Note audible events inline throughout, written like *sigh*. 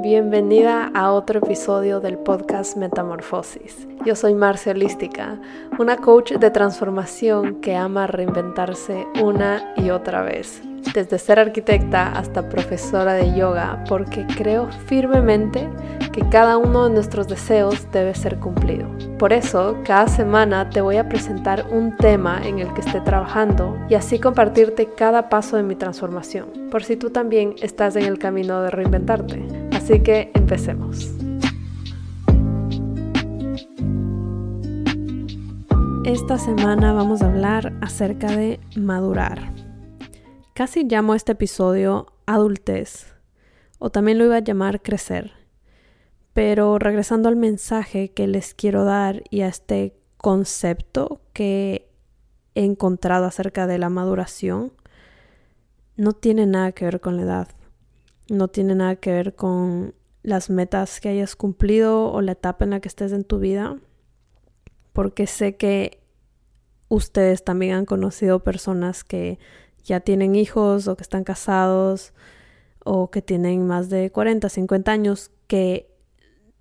Bienvenida a otro episodio del podcast Metamorfosis. Yo soy Marcia Holística, una coach de transformación que ama reinventarse una y otra vez desde ser arquitecta hasta profesora de yoga, porque creo firmemente que cada uno de nuestros deseos debe ser cumplido. Por eso, cada semana te voy a presentar un tema en el que esté trabajando y así compartirte cada paso de mi transformación, por si tú también estás en el camino de reinventarte. Así que empecemos. Esta semana vamos a hablar acerca de madurar. Casi llamo este episodio adultez, o también lo iba a llamar crecer. Pero regresando al mensaje que les quiero dar y a este concepto que he encontrado acerca de la maduración, no tiene nada que ver con la edad, no tiene nada que ver con las metas que hayas cumplido o la etapa en la que estés en tu vida, porque sé que ustedes también han conocido personas que ya tienen hijos o que están casados o que tienen más de 40, 50 años que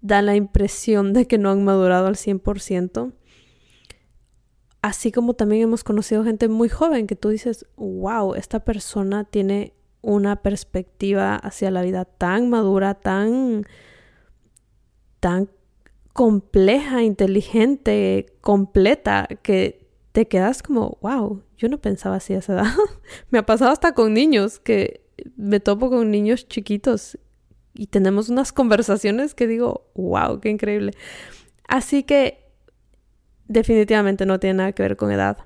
dan la impresión de que no han madurado al 100%. Así como también hemos conocido gente muy joven que tú dices, wow, esta persona tiene una perspectiva hacia la vida tan madura, tan, tan compleja, inteligente, completa, que te quedas como, wow, yo no pensaba así a esa edad. *laughs* me ha pasado hasta con niños, que me topo con niños chiquitos y tenemos unas conversaciones que digo, wow, qué increíble. Así que definitivamente no tiene nada que ver con edad.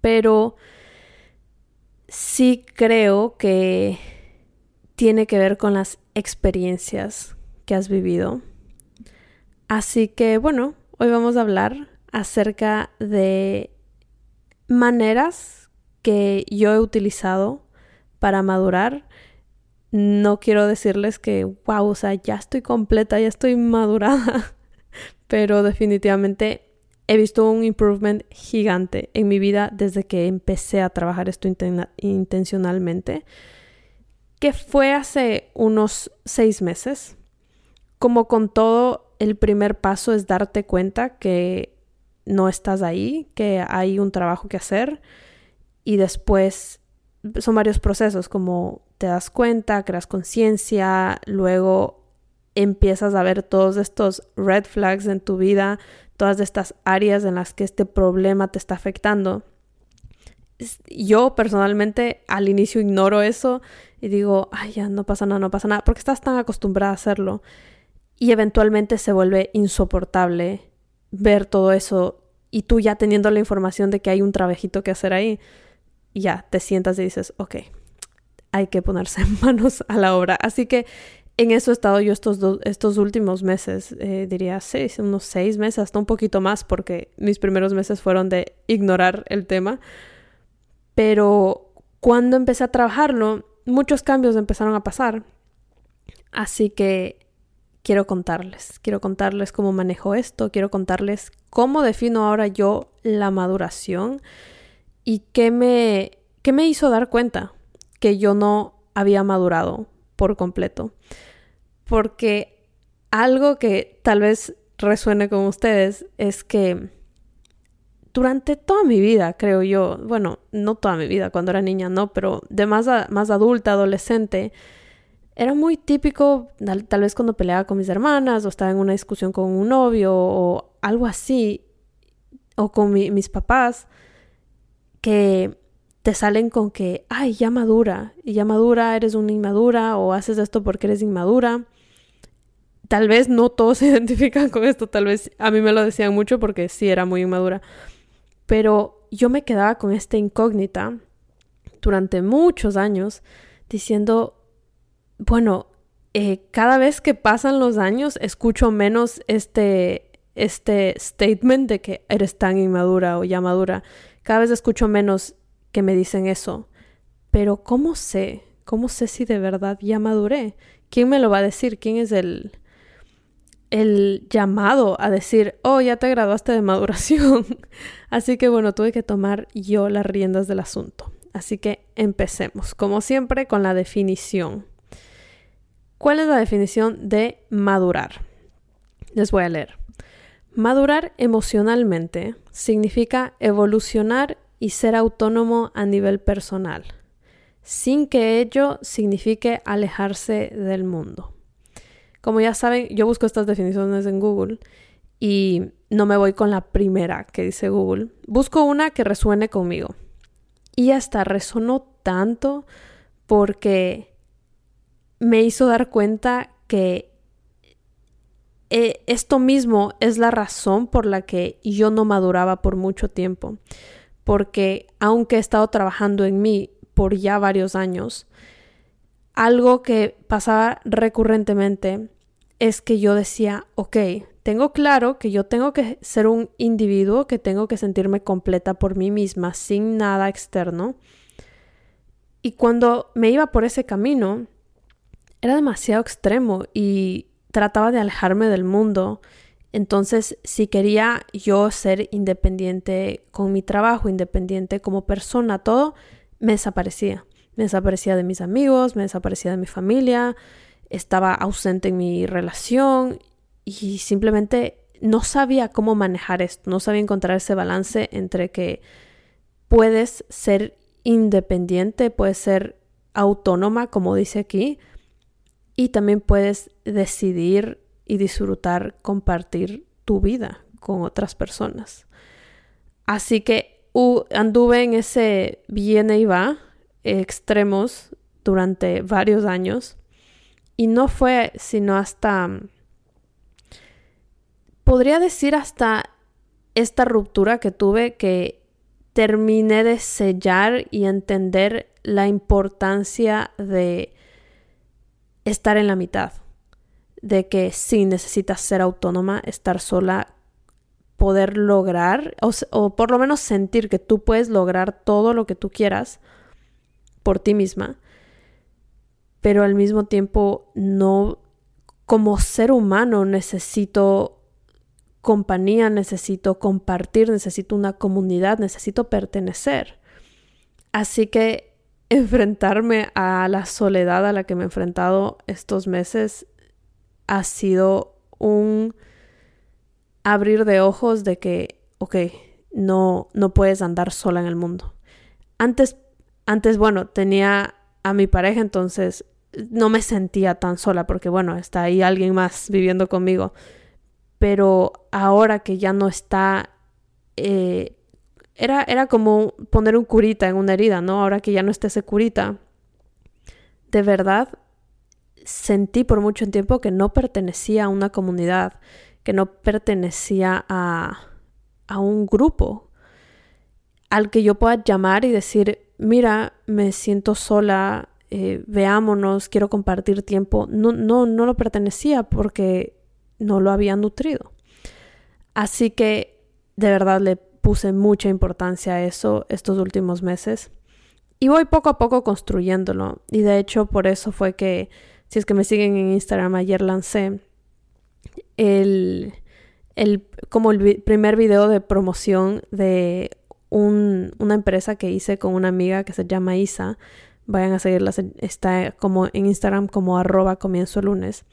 Pero sí creo que tiene que ver con las experiencias que has vivido. Así que bueno, hoy vamos a hablar acerca de maneras que yo he utilizado para madurar. No quiero decirles que, wow, o sea, ya estoy completa, ya estoy madurada, *laughs* pero definitivamente he visto un improvement gigante en mi vida desde que empecé a trabajar esto intencionalmente, que fue hace unos seis meses. Como con todo, el primer paso es darte cuenta que no estás ahí, que hay un trabajo que hacer y después son varios procesos como te das cuenta, creas conciencia, luego empiezas a ver todos estos red flags en tu vida, todas estas áreas en las que este problema te está afectando. Yo personalmente al inicio ignoro eso y digo, ay, ya no pasa nada, no pasa nada, porque estás tan acostumbrada a hacerlo y eventualmente se vuelve insoportable ver todo eso y tú ya teniendo la información de que hay un trabajito que hacer ahí, ya te sientas y dices, ok, hay que ponerse *laughs* manos a la obra. Así que en eso he estado yo estos, estos últimos meses, eh, diría seis, unos seis meses, hasta un poquito más, porque mis primeros meses fueron de ignorar el tema. Pero cuando empecé a trabajarlo, muchos cambios empezaron a pasar. Así que quiero contarles. Quiero contarles cómo manejo esto, quiero contarles cómo defino ahora yo la maduración y qué me, qué me hizo dar cuenta que yo no había madurado por completo. Porque algo que tal vez resuene con ustedes es que durante toda mi vida, creo yo, bueno, no toda mi vida, cuando era niña no, pero de más, más adulta, adolescente, era muy típico, tal, vez cuando peleaba con mis hermanas o estaba en una discusión con un novio o algo así, o con mis papás, que te salen con que, ay, ya madura, y ya madura, eres una inmadura, o haces esto porque eres inmadura. Tal vez no todos *laughs* se identifican con esto, tal vez a mí me lo decían mucho porque sí era muy inmadura. Pero yo me quedaba con esta incógnita durante muchos años diciendo, bueno, eh, cada vez que pasan los años escucho menos este, este statement de que eres tan inmadura o ya madura. Cada vez escucho menos que me dicen eso. Pero ¿cómo sé? ¿Cómo sé si de verdad ya maduré? ¿Quién me lo va a decir? ¿Quién es el, el llamado a decir, oh, ya te graduaste de maduración? *laughs* Así que bueno, tuve que tomar yo las riendas del asunto. Así que empecemos, como siempre, con la definición. ¿Cuál es la definición de madurar? Les voy a leer. Madurar emocionalmente significa evolucionar y ser autónomo a nivel personal, sin que ello signifique alejarse del mundo. Como ya saben, yo busco estas definiciones en Google y no me voy con la primera que dice Google. Busco una que resuene conmigo. Y hasta resonó tanto porque me hizo dar cuenta que eh, esto mismo es la razón por la que yo no maduraba por mucho tiempo. Porque aunque he estado trabajando en mí por ya varios años, algo que pasaba recurrentemente es que yo decía, ok, tengo claro que yo tengo que ser un individuo, que tengo que sentirme completa por mí misma, sin nada externo. Y cuando me iba por ese camino, era demasiado extremo y trataba de alejarme del mundo. Entonces, si quería yo ser independiente con mi trabajo, independiente como persona, todo, me desaparecía. Me desaparecía de mis amigos, me desaparecía de mi familia, estaba ausente en mi relación y simplemente no sabía cómo manejar esto, no sabía encontrar ese balance entre que puedes ser independiente, puedes ser autónoma, como dice aquí, y también puedes decidir y disfrutar compartir tu vida con otras personas. Así que anduve en ese viene y va extremos durante varios años y no fue sino hasta, podría decir hasta esta ruptura que tuve que terminé de sellar y entender la importancia de estar en la mitad, de que si necesitas ser autónoma, estar sola, poder lograr, o, por lo menos sentir que tú puedes lograr todo lo que tú quieras por ti misma, pero al mismo tiempo no, como ser humano necesito compañía, necesito compartir, necesito una comunidad, necesito pertenecer. Así que *laughs* enfrentarme a la soledad a la que me he enfrentado estos meses ha sido un abrir de ojos de que, ok, no, no puedes andar sola en el mundo. Antes, antes, bueno, tenía a mi pareja, entonces no me sentía tan sola porque bueno, está ahí alguien más viviendo conmigo. Pero ahora que ya no está, eh, era, era como poner un curita en una herida, ¿no? Ahora que ya no está ese curita, de verdad sentí por mucho tiempo que no pertenecía a una comunidad, que no pertenecía a, a un grupo al que yo pueda llamar y decir, mira, me siento sola, eh, veámonos, quiero compartir tiempo, no, no, no lo pertenecía porque no lo había nutrido. Así que de verdad le puse mucha importancia a eso estos últimos meses y voy poco a poco construyéndolo. Y de hecho por eso fue que, si es que me siguen en Instagram, ayer lancé el, el como el primer video de promoción de una empresa que hice con una amiga que se llama Isa, Vayan a seguirla, está como en Instagram como arroba comienzo lunes.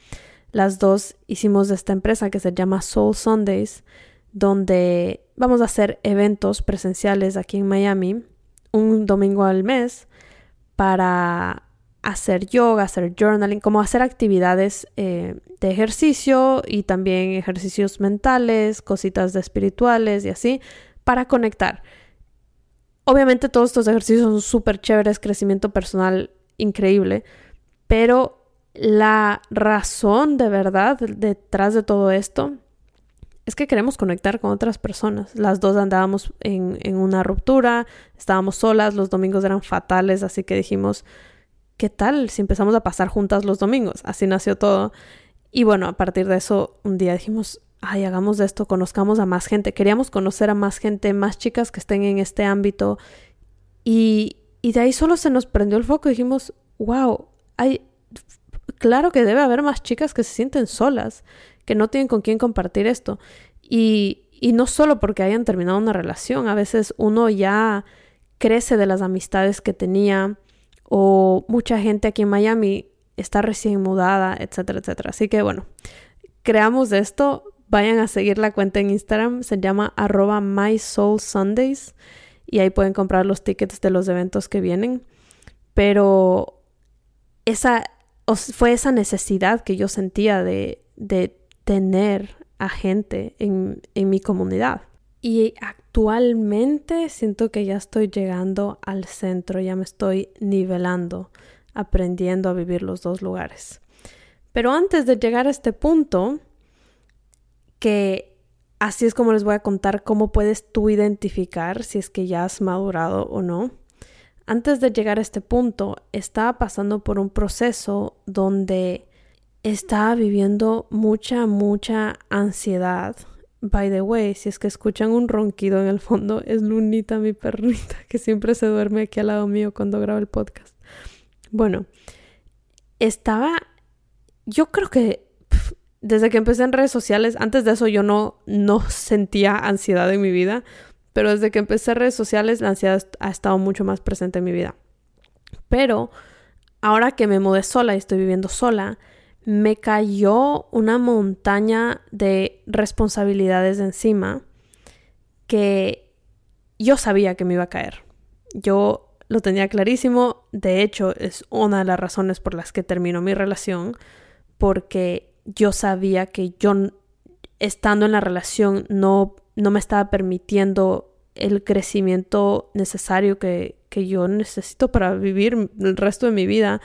Las dos hicimos esta empresa que se llama Soul Sundays, donde vamos a hacer eventos presenciales aquí en Miami un domingo al mes para hacer yoga, hacer journaling, como hacer actividades eh, de ejercicio y también ejercicios mentales, cositas de espirituales y así, para conectar. Obviamente todos estos ejercicios son súper chéveres, crecimiento personal increíble, pero la razón de verdad detrás de todo esto es que queremos conectar con otras personas. Las dos andábamos en, en, una ruptura, estábamos solas, los domingos eran fatales, así que dijimos, ¿qué tal si empezamos a pasar juntas los domingos? Así nació todo. Y bueno, a partir de eso, un día dijimos, ay, hagamos de esto, conozcamos a más gente. Queríamos conocer a más gente, más chicas que estén en este ámbito. Y, y de ahí solo se nos prendió el foco dijimos, wow, hay, claro que debe haber más chicas que se sienten solas, que no tienen con quién compartir esto. Y, y no solo porque hayan terminado una relación, a veces uno ya crece de las amistades que tenía o mucha gente aquí en Miami está recién mudada, etcétera, etcétera. Así que bueno, creamos esto, vayan a seguir la cuenta en Instagram, se llama arroba mysoulsundays y ahí pueden comprar los tickets de los eventos que vienen. Pero esa fue esa necesidad que yo sentía de, de tener a gente en, en mi comunidad. Y actualmente siento que ya estoy llegando al centro, ya me estoy nivelando, aprendiendo a vivir los dos lugares. Pero antes de llegar a este punto, que así es como les voy a contar cómo puedes tú identificar si es que ya has madurado o no. Antes de llegar a este punto, estaba pasando por un proceso donde estaba viviendo mucha, mucha ansiedad By the way, si es que escuchan un ronquido en el fondo, es Lunita, mi perrita, que siempre se duerme aquí al lado mío cuando grabo el podcast. Bueno, estaba, yo creo que desde que empecé en redes sociales, antes de eso yo no, no sentía ansiedad en mi vida, pero desde que empecé en redes sociales la ansiedad ha estado mucho más presente en mi vida. Pero ahora que me mudé sola y estoy viviendo sola, me cayó una montaña de responsabilidades encima que yo sabía que me iba a caer. Yo lo tenía clarísimo, de hecho es una de las razones por las que terminó mi relación, porque yo sabía que yo estando en la relación no, no me estaba permitiendo el crecimiento necesario que, que yo necesito para vivir el resto de mi vida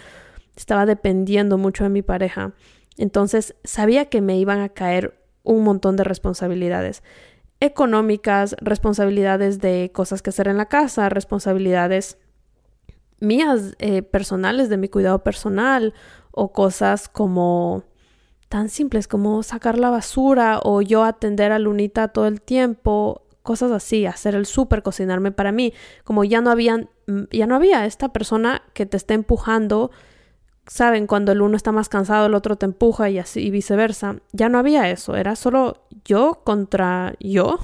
estaba dependiendo mucho de mi pareja. Entonces sabía que me iban a caer un montón de responsabilidades económicas, responsabilidades de cosas que hacer en la casa, responsabilidades mías eh, personales de mi cuidado personal o cosas como tan simples como sacar la basura o yo atender a Lunita todo el tiempo, cosas así, hacer el súper, cocinarme para mí, como ya no habían, ya no había esta persona que te esté empujando saben, cuando el uno está más cansado, el otro te empuja y así y viceversa. Ya no había eso, era solo yo contra yo.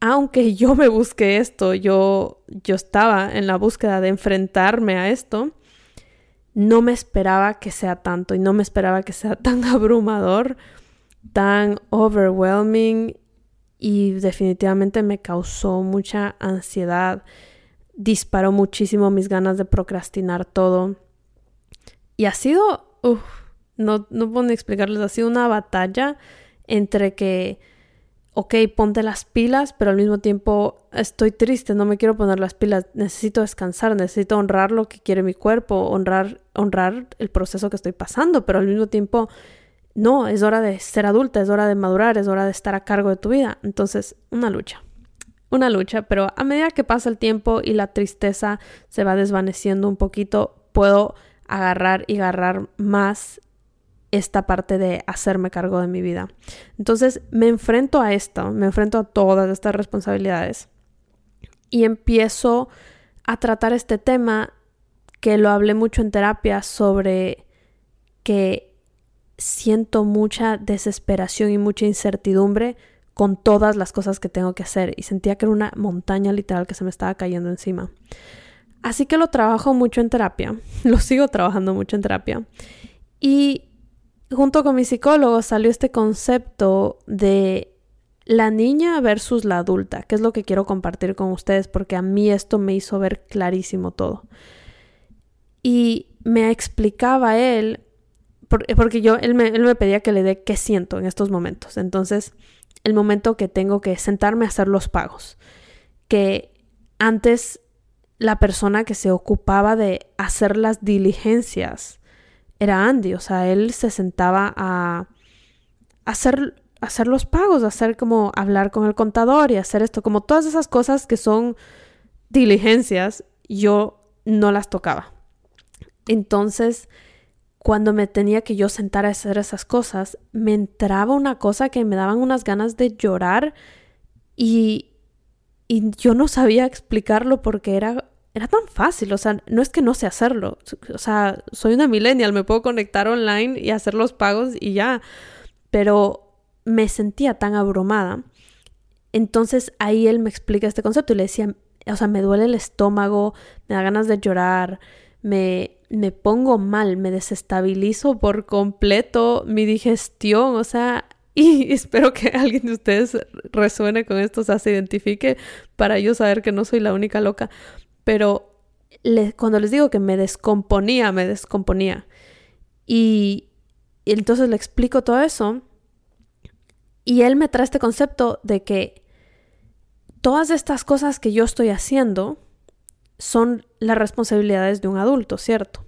Aunque *laughs* yo me busqué esto, yo, yo estaba en la búsqueda de enfrentarme a esto, no me esperaba que sea tanto y no me esperaba que sea *laughs* tan abrumador, tan overwhelming y definitivamente me causó mucha ansiedad, disparó muchísimo mis ganas de procrastinar todo y ha sido, no, no puedo ni explicarles, ha sido una batalla entre que, ok, ponte las pilas, pero al mismo tiempo estoy triste, no me quiero poner las pilas, necesito descansar, necesito honrar lo que quiere mi cuerpo, honrar, honrar el proceso que estoy pasando, pero al mismo tiempo, no, es hora de ser adulta, es hora de madurar, es hora de estar a cargo de tu vida. Entonces, una lucha una lucha, pero a medida que pasa el tiempo y la tristeza se va desvaneciendo un poquito, puedo agarrar y agarrar más esta parte de hacerme cargo de mi vida. Entonces me enfrento a esto, me enfrento a todas estas responsabilidades y empiezo a tratar este tema que lo hablé mucho en terapia sobre que siento mucha desesperación y mucha incertidumbre con todas las cosas que tengo que hacer y sentía que era una montaña literal que se me estaba cayendo encima. Así que lo trabajo mucho en terapia, *laughs* lo sigo trabajando mucho en terapia. Y junto con mi psicólogo salió este concepto de la niña versus la adulta, que es lo que quiero compartir con ustedes porque a mí esto me hizo ver clarísimo todo. Y me explicaba él, porque yo, él me, él me pedía que le dé qué siento en estos momentos. Entonces, el momento que tengo que sentarme a hacer los pagos, que antes la persona que se ocupaba de hacer las diligencias era Andy, o sea, él se sentaba a hacer, hacer los pagos, hacer como hablar con el contador y hacer esto, como todas esas cosas que son diligencias, yo no las tocaba. Entonces, cuando me tenía que yo sentar a hacer esas cosas, me entraba una cosa que me daban unas ganas de llorar y y yo no sabía explicarlo porque era, era tan fácil, o sea, no es que no sé hacerlo, o sea, soy una millennial, me puedo conectar online y hacer los pagos y ya, pero me sentía tan abrumada. Entonces ahí él me explica este concepto y le decía, o sea, me duele el estómago, me da ganas de llorar, me, me pongo mal, me desestabilizo por completo mi digestión, o sea, *laughs* y espero que alguien de ustedes resuene con esto, o sea, se identifique para yo saber que no soy la única loca, pero cuando les digo que me descomponía, me descomponía. Y, y entonces le explico todo eso y él me trae este concepto de que todas estas cosas que yo estoy haciendo son las responsabilidades de un adulto, ¿cierto?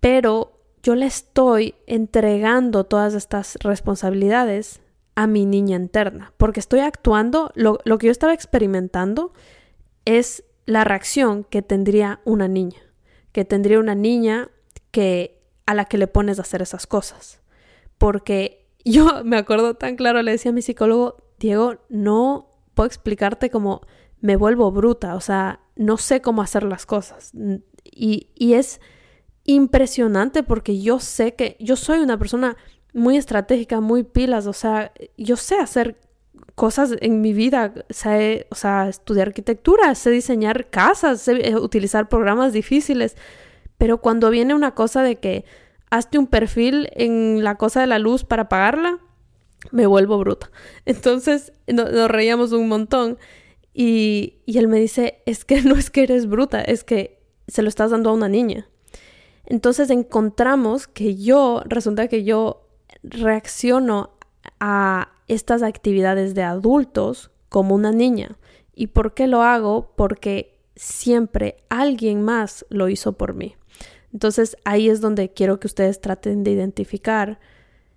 Pero yo le estoy entregando todas estas responsabilidades a mi niña interna, porque estoy actuando, lo, que yo estaba experimentando es la reacción que tendría una niña, que tendría una niña que a la que le pones a hacer esas cosas, porque yo *laughs* me acuerdo tan claro, le decía a mi psicólogo, Diego, no puedo explicarte cómo me vuelvo bruta, o sea, no sé cómo hacer las cosas. Y, y es impresionante porque yo sé que yo soy una persona muy estratégica, muy pilas, o sea, yo sé hacer cosas en mi vida, sé, o sea, estudiar arquitectura, sé diseñar casas, sé eh, utilizar programas difíciles, pero cuando viene una cosa de que hazte un perfil en la cosa de la luz para pagarla, me vuelvo bruta. *laughs* Entonces nos reíamos un montón y él me dice, es que no es que eres bruta, es que se lo estás dando a una niña. Entonces encontramos que yo, resulta que yo reacciono a estas actividades de adultos como una niña. ¿Y por qué lo hago? Porque siempre alguien más lo hizo por mí. Entonces ahí es donde quiero que ustedes traten de identificar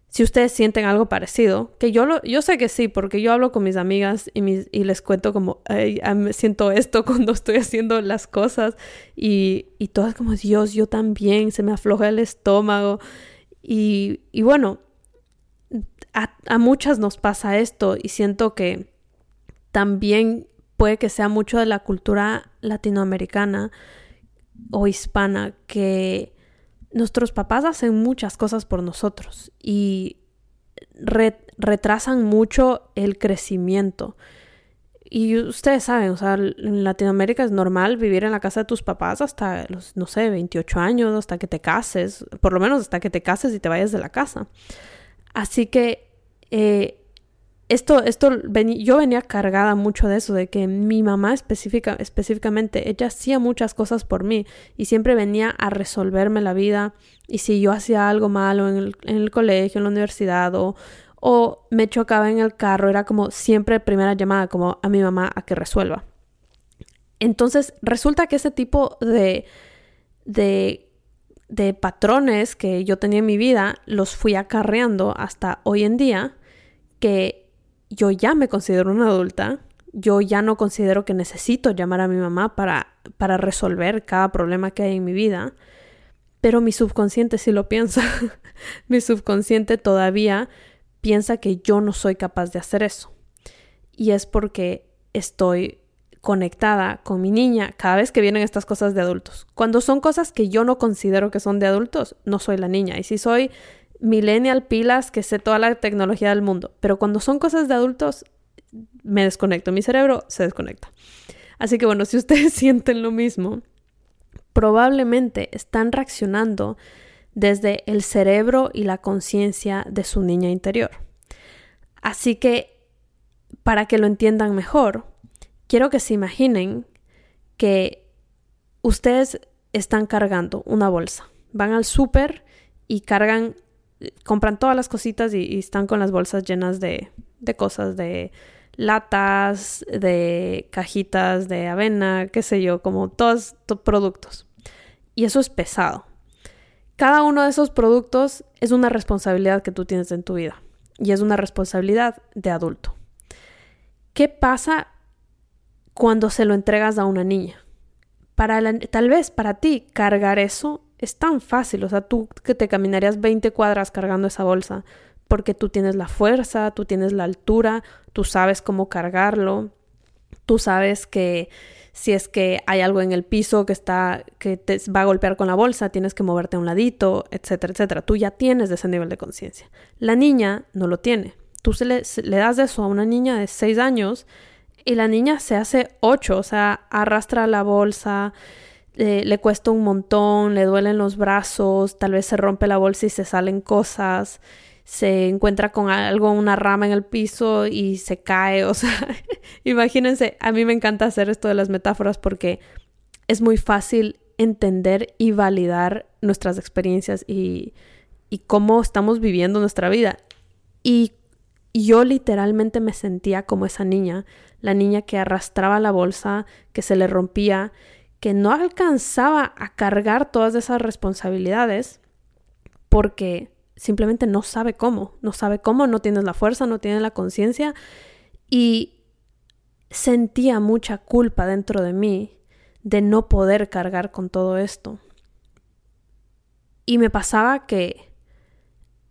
si ustedes sienten algo parecido, que yo lo, yo sé que sí, porque yo hablo con mis amigas y, y les cuento como, siento esto *laughs* cuando estoy haciendo las cosas y, y todas como, Dios, yo también, se me afloja el estómago. Y, y bueno, a, a muchas nos pasa esto y siento que también puede que sea mucho de la cultura latinoamericana o hispana que nuestros papás hacen muchas cosas por nosotros y retrasan mucho el crecimiento. Y ustedes saben, o sea, en Latinoamérica es normal vivir en la casa de tus papás hasta los, no sé, 28 años, hasta que te cases, por lo menos hasta que te cases y te vayas de la casa. Así que eh, esto, esto yo venía cargada mucho de eso, de que mi mamá específica, específicamente, ella hacía muchas cosas por mí y siempre venía a resolverme la vida. Y si yo hacía algo malo en el, colegio, en la universidad o, o me chocaba en el carro, era como siempre primera llamada como a mi mamá a que resuelva. Entonces resulta que ese tipo de, de, de patrones que yo tenía en mi vida los fui acarreando hasta hoy en día que yo ya me considero una adulta, yo ya no considero que necesito llamar a mi mamá para, para resolver cada problema que hay en mi vida, pero mi subconsciente sí lo piensa. *laughs* mi subconsciente todavía piensa que yo no soy capaz de hacer eso. Y es porque estoy conectada con mi niña cada vez que vienen estas cosas de adultos. Cuando son cosas que yo no considero que son de adultos, no soy la niña. Y si soy millennial pilas que sé toda la tecnología del mundo, pero cuando son cosas de adultos me desconecto, mi cerebro se desconecta. Así que bueno, si ustedes *laughs* sienten lo mismo, probablemente están reaccionando desde el cerebro y la conciencia de su niña interior. Así que, para que lo entiendan mejor, quiero que se imaginen que ustedes están cargando una bolsa. Van al súper y cargan compran todas las cositas y, están con las bolsas llenas de, de cosas, de latas, de cajitas de avena, qué sé yo, como todos productos. Y eso es pesado. Cada uno de esos productos es una responsabilidad que tú tienes en tu vida y es una responsabilidad de adulto. ¿Qué pasa cuando se lo entregas a una niña? Para tal vez para ti cargar eso es tan fácil, o sea, tú que te caminarías 20 cuadras cargando esa bolsa, porque tú tienes la fuerza, tú tienes la altura, tú sabes cómo cargarlo, tú sabes que si es que hay algo en el piso que está que te va a golpear con la bolsa, tienes que moverte a un ladito, etcétera, etcétera. Tú ya tienes ese nivel de conciencia. La niña no lo tiene. Tú se le, le das eso a una niña de 6 años y la niña se hace 8, o sea, arrastra la bolsa, eh, le cuesta un montón, le duelen los brazos, tal vez se rompe la bolsa y se salen cosas, se encuentra con algo, una rama en el piso y se cae, *laughs* o sea, imagínense, a mí me encanta hacer esto de las metáforas porque es muy fácil entender y validar nuestras experiencias y, y cómo estamos viviendo nuestra vida. Y yo literalmente me sentía como esa niña, la niña que arrastraba la bolsa, que se le rompía, que no alcanzaba a cargar todas esas responsabilidades porque simplemente no sabe cómo, no sabe cómo, no tienes la fuerza, no tiene la conciencia y sentía mucha culpa dentro de mí de no poder cargar con todo esto. Y me pasaba que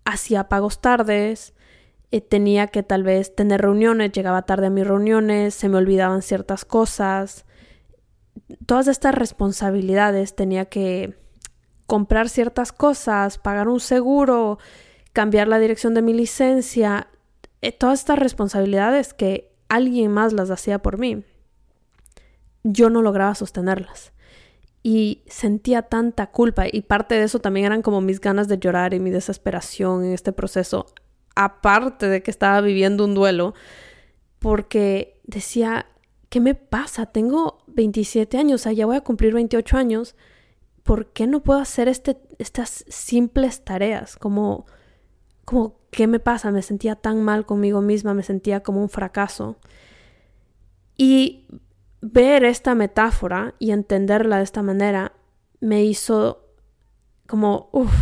hacía pagos tardes, eh, tenía que tal vez tener reuniones, llegaba tarde a mis reuniones, se me olvidaban ciertas cosas. Todas estas responsabilidades tenía que comprar ciertas cosas, pagar un seguro, cambiar la dirección de mi licencia, eh, todas estas responsabilidades que alguien más las hacía por mí, yo no lograba sostenerlas. Y sentía tanta culpa y parte de eso también eran como mis ganas de llorar y mi desesperación en este proceso, aparte de que estaba viviendo un duelo, porque decía, ¿qué me pasa? Tengo 27 años, o sea, ya voy a cumplir 28 años ¿por qué no puedo hacer este, estas simples tareas? Como, como, ¿qué me pasa? Me sentía tan mal conmigo misma, me sentía como un fracaso. Y ver esta metáfora y entenderla de esta manera me hizo como, uff,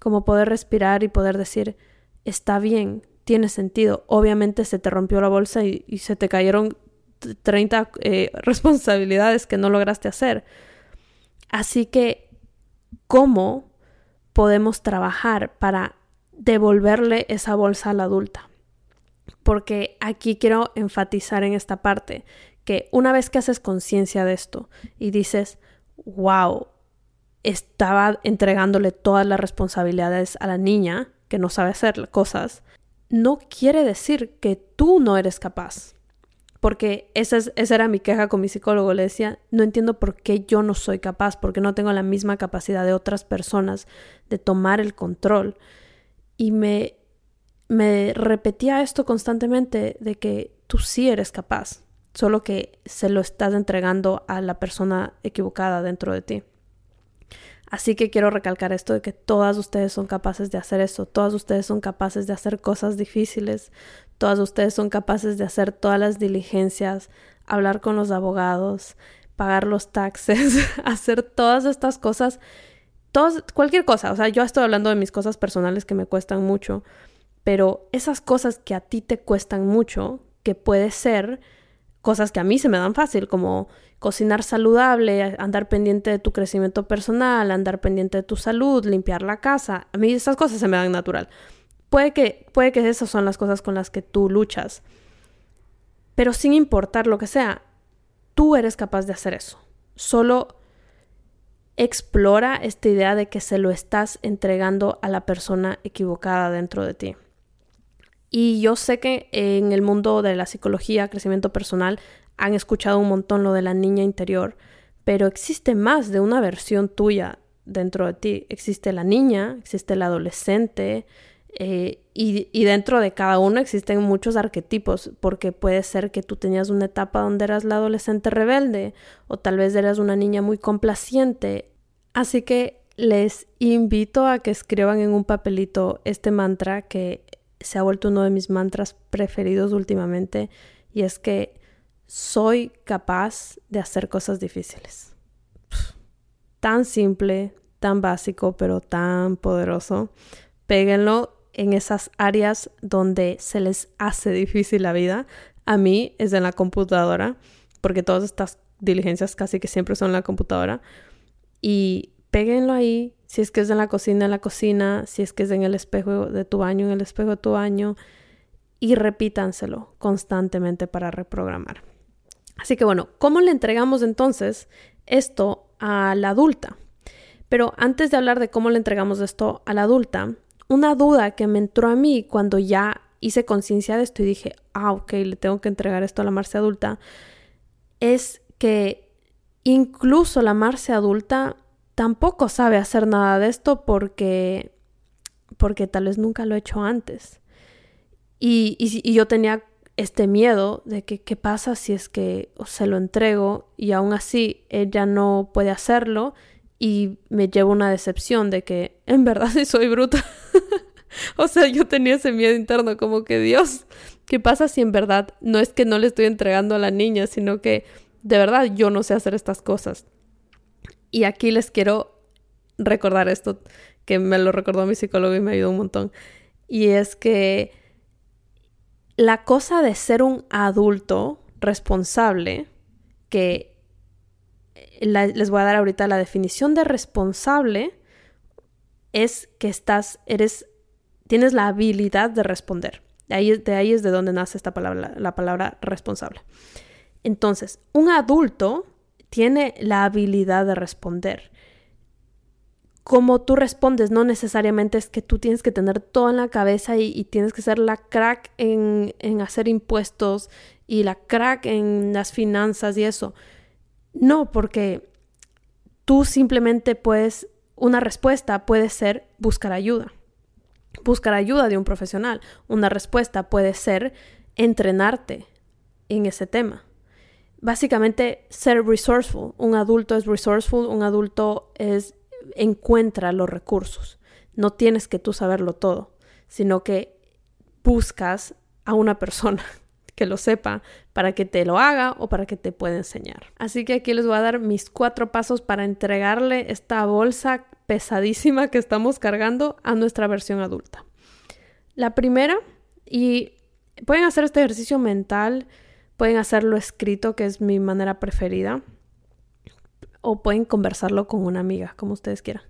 como poder respirar y poder decir, está bien, tiene sentido. Obviamente se te rompió la bolsa y, se te cayeron 30 eh, responsabilidades que no lograste hacer. Así que cómo podemos trabajar para devolverle esa bolsa a la adulta. Porque aquí quiero enfatizar en esta parte que una vez que haces conciencia de esto y dices, wow, estaba entregándole todas las responsabilidades a la niña que no sabe hacer cosas, no quiere decir que tú no eres capaz porque esa, esa era mi queja con mi psicólogo. Le decía, no entiendo por qué yo no soy capaz, porque no tengo la misma capacidad de otras personas de tomar el control. Y me, me repetía esto constantemente de que tú sí eres capaz, solo que se lo estás entregando a la persona equivocada dentro de ti. Así que quiero recalcar esto de que todas ustedes son capaces de hacer eso, todas ustedes son capaces de hacer cosas difíciles, todas ustedes son capaces de hacer todas las diligencias, hablar con los abogados, pagar los taxes, *laughs* hacer todas estas cosas, todas, cualquier cosa, o sea, yo estoy hablando de mis cosas personales que me cuestan mucho, pero esas cosas que a ti te cuestan mucho, que puede ser cosas que a mí se me dan fácil, como cocinar saludable, andar pendiente de tu crecimiento personal, andar pendiente de tu salud, limpiar la casa. A mí esas cosas se me dan natural. Puede que, puede que esas son las cosas con las que tú luchas. Pero sin importar lo que sea, tú eres capaz de hacer eso. Solo explora esta idea de que se lo estás entregando a la persona equivocada dentro de ti. Y yo sé que en el mundo de la psicología, crecimiento personal, han escuchado un montón lo de la niña interior, pero existe más de una versión tuya dentro de ti. Existe la niña, existe el adolescente, eh, y, y, dentro de cada uno existen muchos arquetipos, porque puede ser que tú tenías una etapa donde eras la adolescente rebelde, o tal vez eras una niña muy complaciente. Así que les invito a que escriban en un papelito este mantra que se ha vuelto uno de mis mantras preferidos últimamente, y es que soy capaz de hacer cosas difíciles. Tan simple, tan básico, pero tan poderoso. Péguenlo en esas áreas donde se les hace difícil la vida. A mí es en la computadora, porque todas estas diligencias casi que siempre son en la computadora. Y péguenlo ahí, si es que es en la cocina, en la cocina, si es que es en el espejo de tu baño, en el espejo de tu baño, y repítanselo constantemente para reprogramar. Así que bueno, ¿cómo le entregamos entonces esto a la adulta? Pero antes de hablar de cómo le entregamos esto a la adulta, una duda que me entró a mí cuando ya hice conciencia de esto y dije, ah, ok, le tengo que entregar esto a la Marcia adulta, es que Incluso la Marce adulta tampoco sabe hacer nada de esto porque, porque tal vez nunca lo he hecho antes. Y, y, yo tenía este miedo de que qué pasa si es que se lo entrego y aún así ella no puede hacerlo y me llevo una decepción de que en verdad *laughs* sí soy bruta. *laughs* o sea, yo tenía ese miedo interno como que Dios, ¿qué pasa si en verdad no es que no le estoy entregando a la niña, sino que de verdad yo no sé hacer estas cosas? Y aquí les quiero recordar esto, que me lo recordó mi psicólogo y me ayudó un montón. Y es que la cosa de ser un adulto responsable, que les voy a dar ahorita la definición de responsable, es que estás, eres, tienes la habilidad de responder. De ahí, de ahí es de donde nace esta palabra, la palabra responsable. Entonces, un adulto tiene la habilidad de responder. Como tú respondes, no necesariamente es que tú tienes que tener todo en la cabeza y, tienes que ser la crack en, en hacer impuestos y la crack en las finanzas y eso. No, porque tú simplemente puedes, una respuesta puede ser buscar ayuda. Buscar ayuda de un profesional. Una respuesta puede ser entrenarte en ese tema. Básicamente, ser resourceful. Un adulto es resourceful, un adulto es encuentra los recursos. No tienes que tú saberlo todo, sino que buscas a una persona que lo sepa para que te lo haga o para que te pueda enseñar. Así que aquí les voy a dar mis cuatro pasos para entregarle esta bolsa pesadísima que estamos cargando a nuestra versión adulta. La primera, y pueden hacer este ejercicio mental, pueden hacerlo escrito, que es mi manera preferida, o pueden conversarlo con una amiga, como ustedes quieran.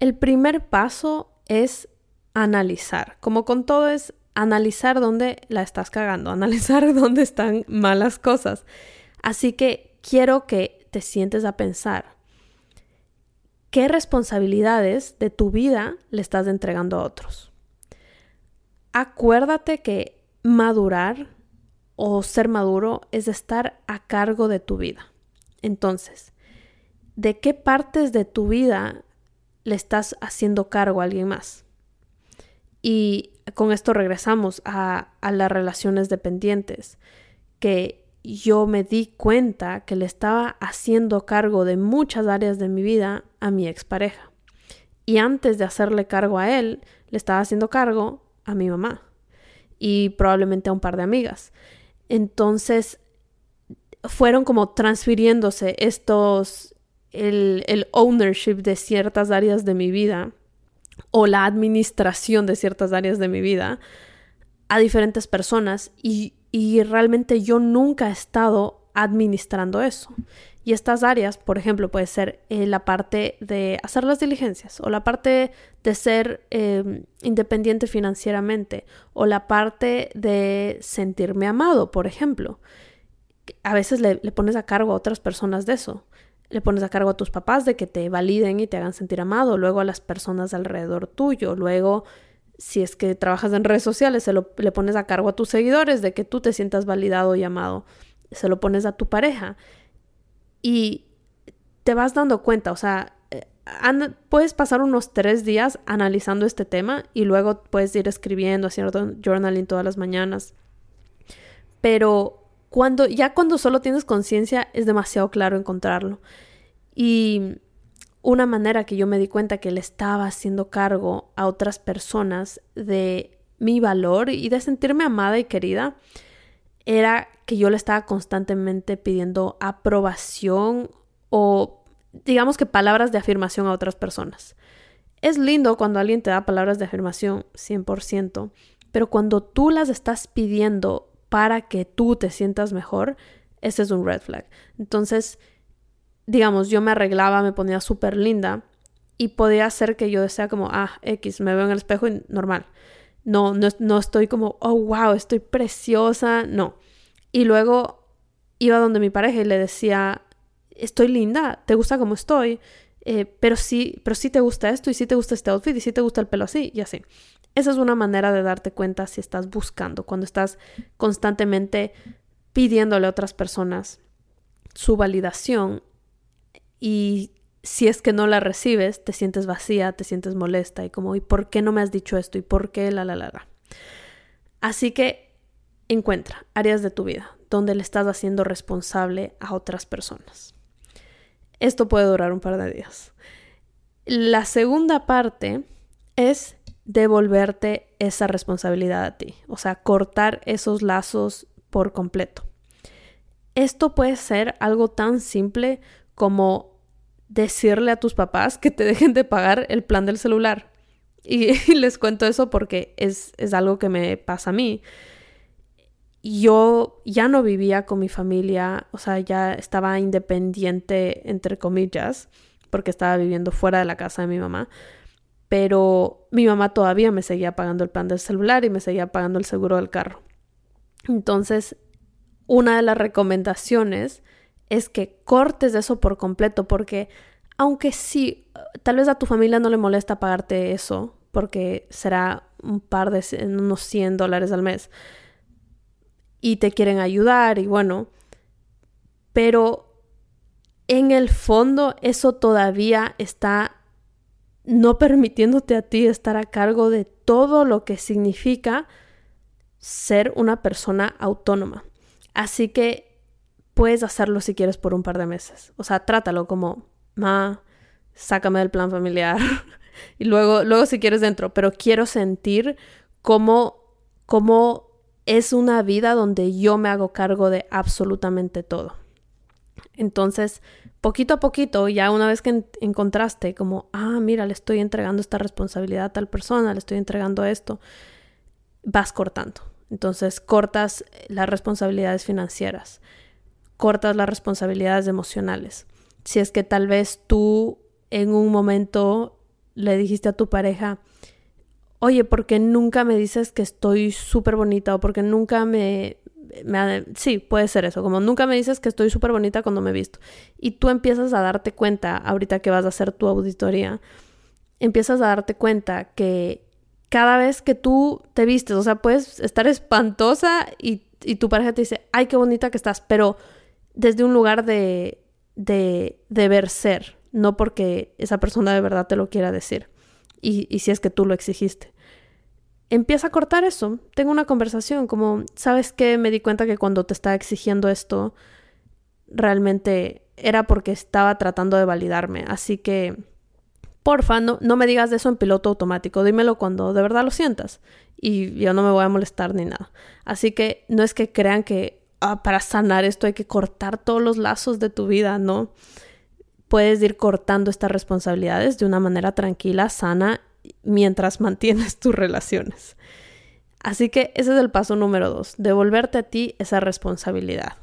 El primer paso es analizar. Como con todo es analizar dónde la estás cagando, *laughs* analizar dónde están malas cosas. Así que quiero que te sientes a pensar qué responsabilidades de tu vida le estás entregando a otros. Acuérdate que madurar o ser maduro es estar a cargo de tu vida. Entonces, ¿de qué partes de tu vida le estás haciendo cargo a alguien más? Y con esto regresamos a, las relaciones dependientes, que yo me di cuenta que le estaba haciendo cargo de muchas áreas de mi vida a mi expareja. Y antes de hacerle cargo a él, le estaba haciendo cargo a mi mamá y probablemente a un par de amigas. Entonces, fueron como transfiriéndose estos, el, el ownership de ciertas áreas de mi vida o la administración de ciertas áreas de mi vida a diferentes personas y, realmente yo nunca he estado administrando eso. Y estas áreas, por ejemplo, puede ser eh, la parte de hacer las diligencias o la parte de ser em, independiente financieramente o la parte de sentirme amado, por ejemplo. A veces le, pones a cargo a otras personas de eso le pones a cargo a tus papás de que te validen y te hagan sentir amado, luego a las personas alrededor tuyo, luego si es que trabajas en redes sociales, se lo, le pones a cargo a tus seguidores de que tú te sientas validado y amado, se lo pones a tu pareja. Y te vas dando cuenta, o sea, eh, puedes pasar unos tres días analizando este tema y luego puedes ir escribiendo, haciendo journaling todas las mañanas, pero cuando, ya cuando solo tienes conciencia es demasiado claro encontrarlo. Y una manera que yo me di cuenta que le estaba haciendo cargo a otras personas de mi valor y de sentirme amada y querida era que yo le estaba constantemente pidiendo aprobación o digamos que palabras de afirmación a otras personas. Es lindo cuando alguien te da palabras de afirmación, 100%, pero cuando tú las estás pidiendo para que tú te sientas mejor, ese es un red flag. Entonces, digamos, yo me arreglaba, me ponía súper linda y podía ser que yo desea como, ah, X, me veo en el espejo y normal. No, no, no estoy como, oh, wow, estoy preciosa, no. Y luego iba donde mi pareja y le decía, estoy linda, ¿te gusta como estoy? Eh, pero sí, pero sí te gusta esto y sí te gusta este outfit y sí te gusta el pelo así y así. Esa es una manera de darte cuenta si estás buscando, cuando estás constantemente pidiéndole a otras personas su validación y si es que no la recibes, te sientes vacía, te sientes molesta y como, ¿y por qué no me has dicho esto? ¿Y por qué la, la, la, la? Así que encuentra áreas de tu vida donde le estás haciendo responsable a otras personas. Esto puede durar un par de días. La segunda parte es devolverte esa responsabilidad a ti, o sea, cortar esos lazos por completo. Esto puede ser algo tan simple como decirle a tus papás que te dejen de pagar el plan del celular. Y, *laughs* les cuento eso porque es, es, algo que me pasa a mí. Yo ya no vivía con mi familia, o sea, ya estaba independiente, entre comillas, porque estaba viviendo fuera de la casa de mi mamá pero mi mamá todavía me seguía pagando el plan del celular y me seguía pagando el seguro del carro. Entonces, una de las recomendaciones es que cortes eso por completo, porque aunque sí, tal vez a tu familia no le molesta pagarte eso, porque será un par de, unos 100 dólares al mes, y te quieren ayudar y bueno, pero en el fondo eso todavía está no permitiéndote a ti estar a cargo de todo lo que significa ser una persona autónoma. Así que puedes hacerlo si quieres por un par de meses. O sea, trátalo como, ma, sácame del plan familiar. *laughs* y luego, luego si quieres dentro, pero quiero sentir cómo, cómo es una vida donde yo me hago cargo de absolutamente todo. Entonces, poquito a poquito, ya una vez que encontraste como, ah, mira, le estoy entregando esta responsabilidad a tal persona, le estoy entregando esto, vas cortando. Entonces, cortas las responsabilidades financieras, cortas las responsabilidades emocionales. Si es que tal vez tú en un momento le dijiste a tu pareja, oye, ¿por qué nunca me dices que estoy súper bonita o porque nunca me, sí, puede ser eso, como nunca me dices que estoy súper bonita cuando me visto. Y tú empiezas a darte cuenta, ahorita que vas a hacer tu auditoría, empiezas a darte cuenta que cada vez que tú te vistes, o sea, puedes estar espantosa y, y tu pareja te dice, ay, qué bonita que estás, pero desde un lugar de, de deber ser, no porque esa persona de verdad te lo quiera decir. Y, y si es que tú lo exigiste empieza a cortar eso. Tengo una conversación como, ¿sabes qué? Me di cuenta que cuando te estaba exigiendo esto, realmente era porque estaba tratando de validarme. Así que, porfa, no, no me digas de eso en piloto automático. Dímelo cuando de verdad lo sientas. Y yo no me voy a molestar ni nada. Así que no es que crean que ah, para sanar esto hay que cortar todos los lazos de tu vida, ¿no? Puedes ir cortando estas responsabilidades de una manera tranquila, sana mientras mantienes tus relaciones. Así que ese es el paso número dos, devolverte a ti esa responsabilidad.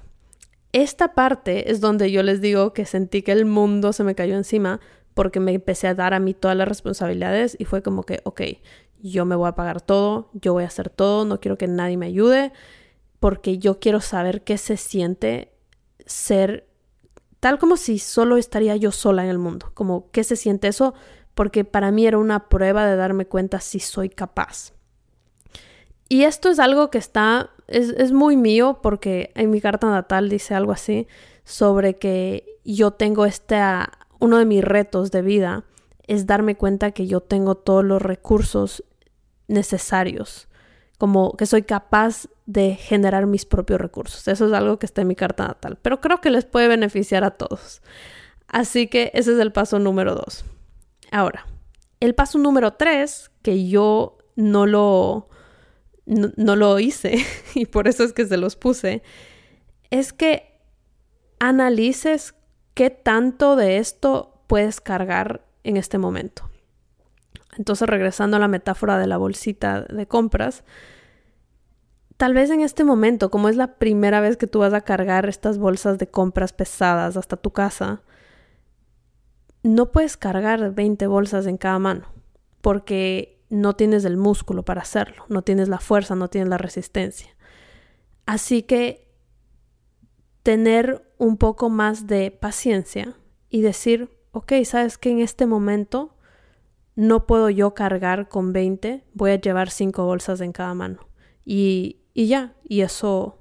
Esta parte es donde yo les digo que sentí que el mundo se me cayó encima porque me empecé a dar a mí todas las responsabilidades y fue como que, ok, yo me voy a pagar todo, yo voy a hacer todo, no quiero que nadie me ayude porque yo quiero saber qué se siente ser tal como si solo estaría yo sola en el mundo, como qué se siente eso porque para mí era una prueba de darme cuenta si soy capaz. Y esto es algo que está, es, muy mío porque en mi carta natal dice algo así sobre que yo tengo este, uno de mis retos de vida es darme cuenta que yo tengo todos los recursos necesarios, como que soy capaz de generar mis propios recursos. Eso es algo que está en mi carta natal, pero creo que les puede beneficiar a todos. Así que ese es el paso número dos. Ahora, el paso número tres, que yo no lo, no, lo hice *laughs* y por eso es que se los puse, es que analices qué tanto de esto puedes cargar en este momento. Entonces, regresando a la metáfora de la bolsita de compras, tal vez en este momento, como es la primera vez que tú vas a cargar estas bolsas de compras pesadas hasta tu casa, no puedes cargar 20 bolsas en cada mano porque no tienes el músculo para hacerlo, no tienes la fuerza, no tienes la resistencia. Así que tener un poco más de paciencia y decir, ok, sabes que en este momento no puedo yo cargar con 20, voy a llevar 5 bolsas en cada mano. Y, y ya, y eso,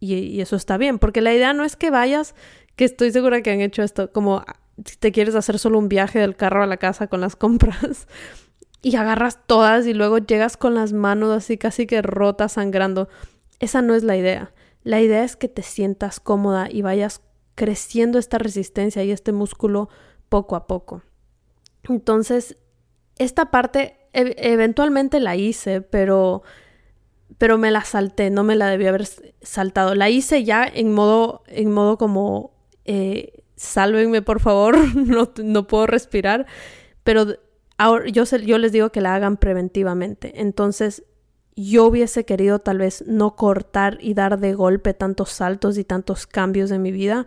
y, y eso está bien, porque la idea no es que vayas, que estoy segura que han hecho esto, como si te quieres hacer solo un viaje del carro a la casa con las *laughs* compras y agarras todas y luego llegas con las manos así casi que rotas, sangrando. Esa no es la idea. La idea es que te sientas cómoda y vayas creciendo esta resistencia y este músculo poco a poco. Entonces, esta parte eventualmente la hice, pero pero me la salté, no me la debí haber saltado. La hice ya en modo, en modo como, eh, sálvenme por favor, *laughs* no, no, puedo respirar, pero ahora yo, yo les digo que la hagan preventivamente. Entonces, yo hubiese querido tal vez no cortar y dar de golpe tantos saltos y tantos cambios en mi vida,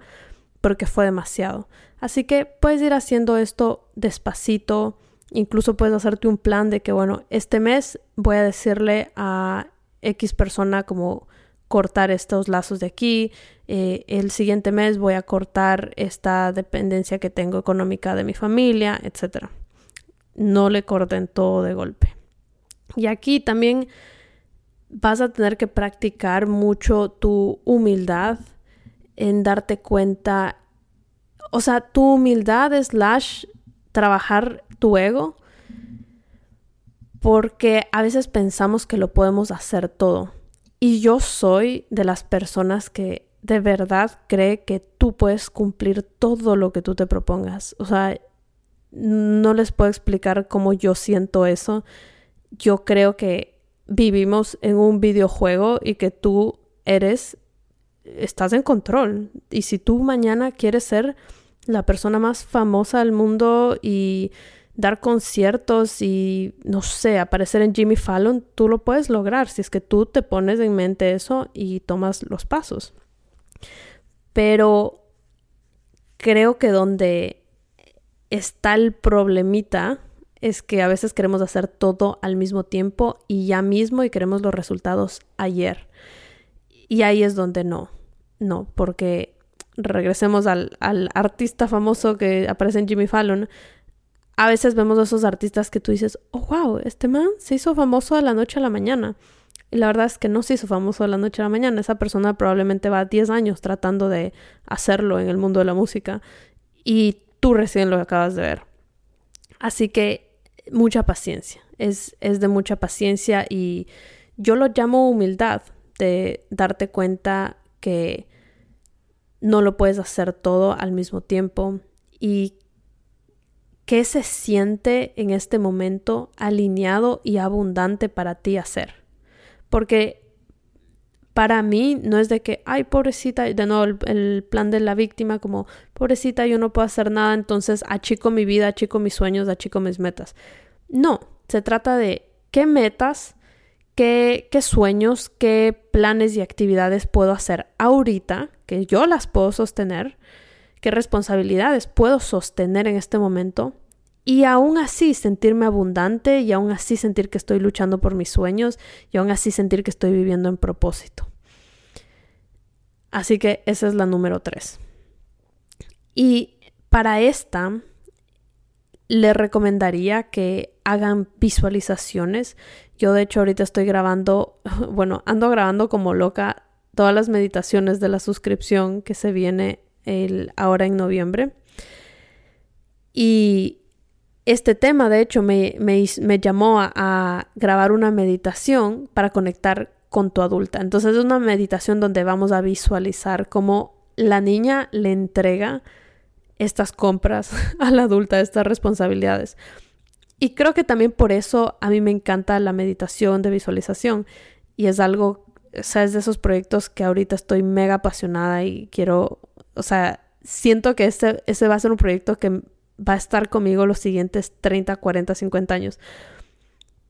porque fue demasiado. Así que puedes ir haciendo esto despacito, incluso puedes hacerte un plan de que, bueno, este mes voy a decirle a X persona como cortar estos lazos de aquí, eh, el siguiente mes voy a cortar esta dependencia que tengo económica de mi familia, etc. No le corten todo de golpe. Y aquí también vas a tener que practicar mucho tu humildad en darte cuenta, o sea, tu humildad slash trabajar tu ego porque a veces pensamos que lo podemos hacer todo. Y yo soy de las personas que de verdad cree que tú puedes cumplir todo lo que tú te propongas. O sea, no les puedo explicar cómo yo siento eso. Yo creo que vivimos en un videojuego y que tú eres, estás en control. Y si tú mañana quieres ser la persona más famosa del mundo y dar conciertos y, no sé, aparecer en Jimmy Fallon, tú lo puedes lograr si es que tú te pones en mente eso y tomas los pasos. Pero creo que donde está el problemita es que a veces queremos hacer todo al mismo tiempo y ya mismo y queremos los resultados ayer. Y ahí es donde no, no, porque regresemos al, al artista famoso que aparece en Jimmy Fallon, a veces vemos a esos artistas que tú dices, oh, wow, este man se hizo famoso de la noche a la mañana. Y la verdad es que no se hizo famoso de la noche a la mañana. Esa persona probablemente va 10 años tratando de hacerlo en el mundo de la música. Y tú recién lo acabas de ver. Así que mucha paciencia. Es, es de mucha paciencia y yo lo llamo humildad, de darte cuenta que no lo puedes hacer todo al mismo tiempo y ¿Qué se siente en este momento alineado y abundante para ti hacer? Porque para mí no es de que, ay, pobrecita, de nuevo el, plan de la víctima, como, pobrecita, yo no puedo hacer nada, entonces achico mi vida, achico mis sueños, achico mis metas. No, se trata de qué metas, qué, qué sueños, qué planes y actividades puedo hacer ahorita, que yo las puedo sostener, qué responsabilidades puedo sostener en este momento y aún así sentirme abundante y aún así sentir que estoy luchando por mis sueños y aún así sentir que estoy viviendo en propósito. Así que esa es la número tres. Y para esta, le recomendaría que hagan visualizaciones. Yo de hecho ahorita estoy grabando, *laughs* bueno, ando grabando como loca todas las meditaciones de la suscripción que se viene el, ahora en noviembre. Y este tema, de hecho, me, llamó a, grabar una meditación para conectar con tu adulta. Entonces es una meditación donde vamos a visualizar cómo la niña le entrega estas compras *laughs* a la adulta, estas responsabilidades. Y creo que también por eso a mí me encanta la meditación de visualización. Y es algo, o de esos proyectos que ahorita estoy mega apasionada y quiero, o sea, siento que este, ese va a ser un proyecto que va a estar conmigo los siguientes 30, 40, 50 años.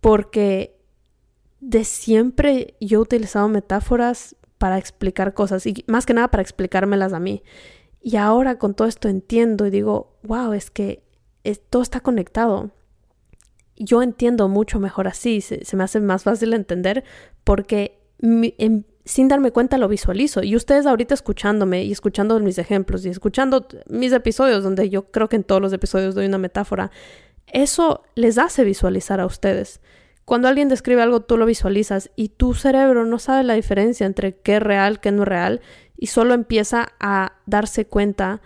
Porque de siempre yo he utilizado metáforas para explicar cosas y más que nada para explicármelas a mí. Y ahora con todo esto entiendo y digo, wow, es que todo está conectado. Yo entiendo mucho mejor así, se, me hace más fácil entender porque en, sin darme cuenta lo visualizo. Y ustedes ahorita escuchándome y escuchando mis ejemplos y escuchando mis episodios, donde yo creo que en todos los episodios doy una metáfora, eso les hace visualizar a ustedes. Cuando alguien describe algo, tú lo visualizas y tu cerebro no sabe la diferencia entre qué es real, qué no es real, y solo empieza a darse cuenta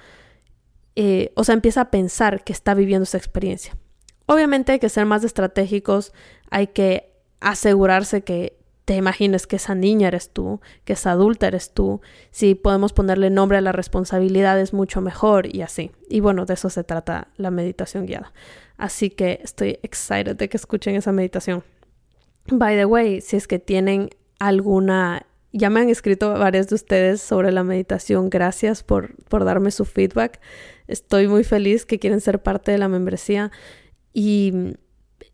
eh, o sea, empieza a pensar que está viviendo esa experiencia. Obviamente hay que ser más estratégicos, hay que asegurarse que te imagines que esa niña eres tú, que esa adulta eres tú, si podemos ponerle nombre a la responsabilidad es mucho mejor y así. Y bueno, de eso se trata la meditación guiada. Así que estoy excited de que escuchen esa meditación. By the way, si es que tienen alguna, ya me han escrito varias de ustedes sobre la meditación, gracias por, por darme su feedback. Estoy muy feliz que quieren ser parte de la membresía y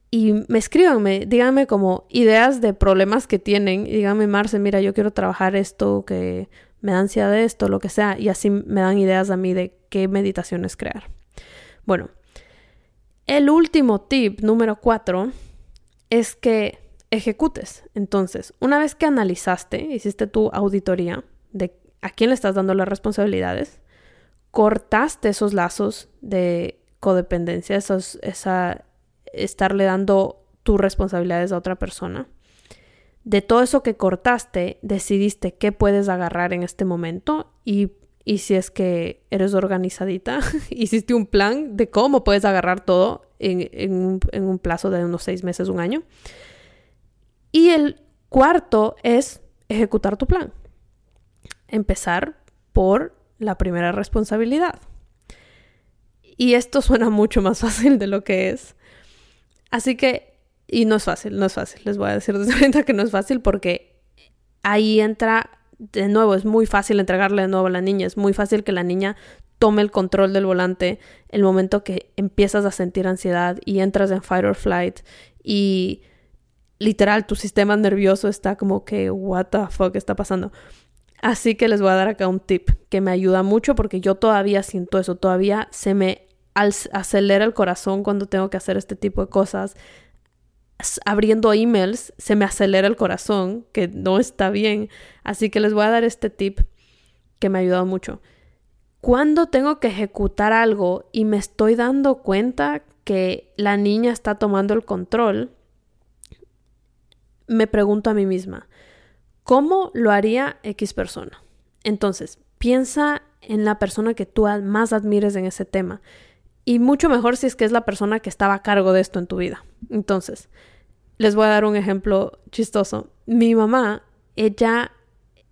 y me escríbanme, díganme como ideas de problemas que tienen. Y díganme, Marce, mira, yo quiero trabajar esto, que me da ansiedad de esto, lo que sea. Y así me dan ideas a mí de qué meditaciones crear. Bueno, el último tip, número cuatro, es que ejecutes. Entonces, una vez que analizaste, hiciste tu auditoría de a quién le estás dando las responsabilidades, cortaste esos lazos de codependencia, esos, esa estarle dando tus responsabilidades a otra persona. De todo eso que cortaste, decidiste qué puedes agarrar en este momento y, y si es que eres organizadita, *laughs* hiciste un plan de cómo puedes agarrar todo en, en, un, en un plazo de unos seis meses, un año. Y el cuarto es ejecutar tu plan. Empezar por la primera responsabilidad. Y esto suena mucho más *laughs* fácil de lo que es. Así que, y no es fácil, no es fácil, les voy a decir desde *laughs* ahorita que no es fácil porque ahí entra, de nuevo, es muy fácil entregarle de nuevo a la niña, es muy fácil que la niña tome el control del volante el momento que empiezas a sentir ansiedad y entras en fight or flight. Y literal tu sistema nervioso está como que what the fuck está pasando. Así que les voy a dar acá un tip que me ayuda mucho porque yo todavía siento eso, todavía se me acelera el corazón cuando tengo que hacer este tipo de cosas. Abriendo emails se me acelera el corazón, que no está bien. Así que les voy a dar este tip que me ha ayudado mucho. Cuando tengo que ejecutar algo y me estoy dando cuenta que la niña está tomando el control, me pregunto a mí misma, ¿cómo lo haría X persona? Entonces, piensa en la persona que tú más admires en ese tema. Y mucho mejor si es que es la persona que estaba a cargo de esto en tu vida. Entonces, les voy a dar un ejemplo chistoso. Mi mamá, ella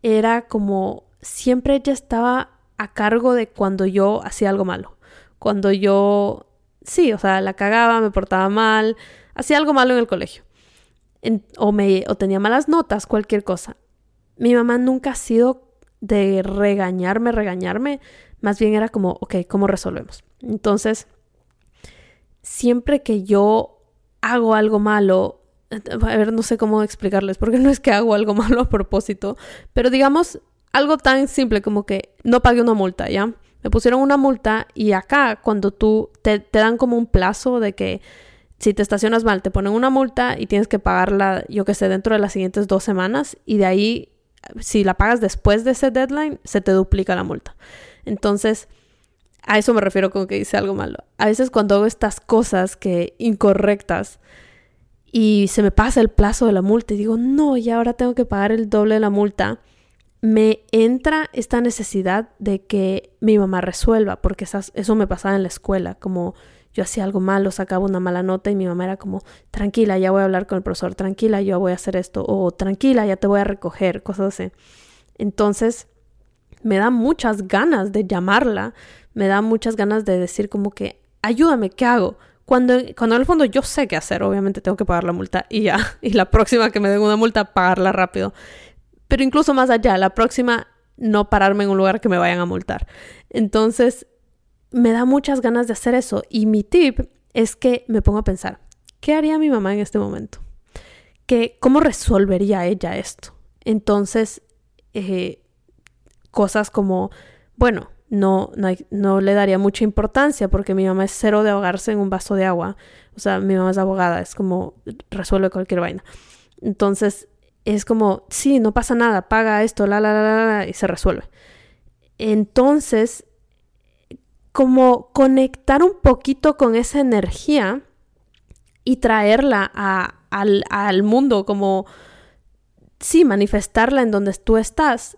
era como, siempre ella estaba a cargo de cuando yo hacía algo malo. Cuando yo, sí, o sea, la cagaba, me portaba mal, hacía algo malo en el colegio. o, me, o tenía malas notas, cualquier cosa. Mi mamá nunca ha sido de regañarme, regañarme. Más bien era como, ok, ¿cómo resolvemos? Entonces, siempre que yo hago algo malo, a ver, no sé cómo explicarles, porque no es que hago algo *laughs* malo a propósito, pero digamos algo tan simple como que no pagué una multa, ¿ya? Me pusieron una multa y acá cuando tú te, te dan como un plazo de que si te estacionas mal te ponen una multa y tienes que pagarla, yo que sé, dentro de las siguientes dos semanas y de ahí, si la pagas después de ese deadline, se te duplica la multa. Entonces, a eso me refiero con que hice algo malo. A veces cuando hago estas cosas que incorrectas y se me pasa el plazo de la multa y digo, no, y ahora tengo que pagar el doble de la multa, me entra esta necesidad de que mi mamá resuelva, porque eso me pasaba en la escuela, como yo hacía algo malo, sacaba una mala nota y mi mamá era como, tranquila, ya voy a hablar con el profesor, tranquila, yo voy a hacer esto, o tranquila, ya te voy a recoger, cosas así. Entonces, me da muchas ganas de llamarla, me da muchas ganas de decir como que, ayúdame, ¿qué hago? Cuando, cuando en el fondo yo sé qué hacer, obviamente tengo que pagar la multa y ya, *laughs* y la próxima que me den una multa, pagarla rápido. Pero incluso más allá, la próxima, no pararme en un lugar que me vayan a multar. Entonces, me da muchas ganas de hacer eso. Y mi tip es que me pongo a pensar, ¿qué haría mi mamá en este momento? ¿Qué, ¿Cómo resolvería ella esto? Entonces, eh, cosas como, bueno, no, no, le daría mucha importancia porque mi mamá es cero de ahogarse en un vaso de agua. O sea, mi mamá es abogada, es como resuelve cualquier vaina. Entonces, es como, sí, no pasa nada, paga esto, la, la, la, la, y se resuelve. Entonces, como conectar un poquito con esa energía y traerla al, al mundo, como, sí, manifestarla en donde tú estás,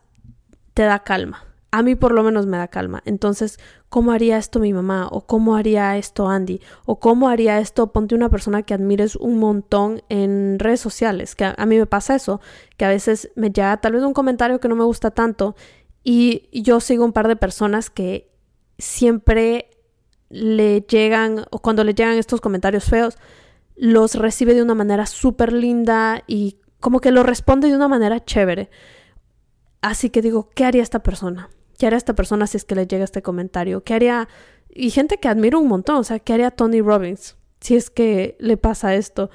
te da calma. a mí por lo menos me da calma. Entonces, ¿cómo haría esto mi mamá? ¿O cómo haría esto Andy? ¿O cómo haría esto? Ponte una persona que admires un montón en redes sociales, que a, mí me pasa eso, que a veces me llega tal vez un comentario que no me gusta tanto y yo sigo un par de personas que siempre le llegan, o cuando le llegan estos comentarios feos, los recibe de una manera súper linda y como que lo responde de una manera chévere. Así que digo, ¿qué haría esta persona? ¿Qué haría esta persona si es que le llega este comentario? ¿Qué haría? Y gente que admiro un montón, o sea, ¿qué haría Tony Robbins si es que le pasa esto?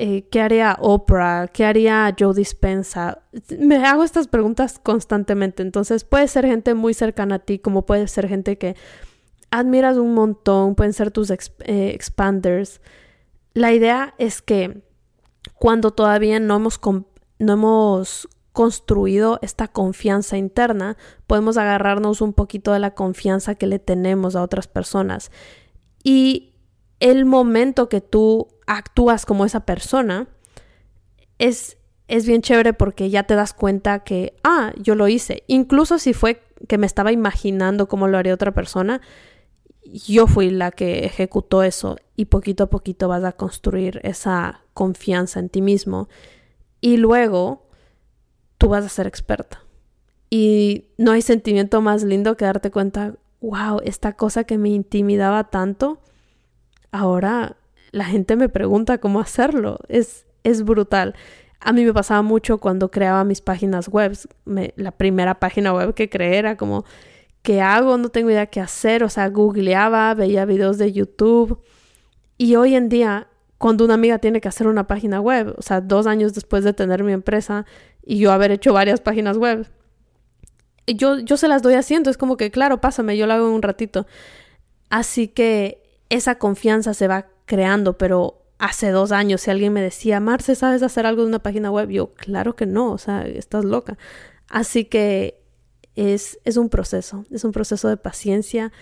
Eh, ¿Qué haría Oprah? ¿Qué haría Joe Dispensa? Me hago estas preguntas constantemente, entonces puede ser gente muy cercana a ti, como puede ser gente que admiras un montón, pueden ser tus eh, expanders. La idea es que cuando todavía no hemos, no hemos construido esta confianza interna, podemos agarrarnos un poquito de la confianza que le tenemos a otras personas. Y el momento que tú actúas como esa persona es, es bien chévere porque ya te das cuenta que, ah, yo lo hice. Incluso si fue que me estaba imaginando cómo lo haría otra persona, yo fui la que ejecutó eso y poquito a poquito vas a construir esa confianza en ti mismo. Y luego tú vas a ser experta. Y no hay sentimiento más lindo que darte cuenta, wow, esta cosa que me intimidaba tanto, ahora la gente me pregunta cómo hacerlo. Es, es brutal. A mí me pasaba mucho cuando creaba mis páginas web. la primera página web que creé era como, ¿qué hago? No tengo idea qué hacer. O sea, googleaba, veía videos de YouTube. Y hoy en día, cuando una amiga tiene que hacer una página web, o sea, dos años después de tener mi empresa, y yo haber hecho varias páginas web. Yo, yo se las doy haciendo, es como que, claro, pásame, yo lo hago en un ratito. Así que esa confianza se va creando, pero hace dos años si alguien me decía, Marce, ¿sabes hacer algo de una página web? Yo, claro que no, o sea, estás loca. Así que es, es un proceso, es un proceso de paciencia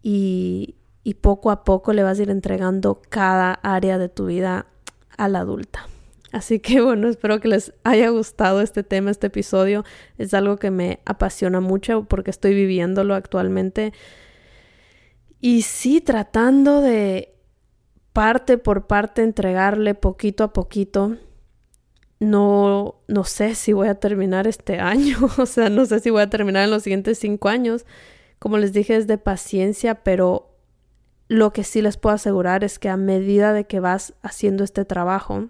y, y poco a poco le vas a ir entregando cada área de tu vida a la adulta. Así que *laughs* bueno, espero que les haya gustado este tema, este episodio. Es algo que me apasiona mucho porque estoy viviéndolo actualmente. Y sí, tratando de parte por parte entregarle poquito a poquito. No, no sé si voy a terminar este *laughs* año, o sea, no sé si voy a terminar en los siguientes cinco años. Como les dije, es de paciencia, pero lo que sí les puedo asegurar es que a medida de que vas haciendo este trabajo,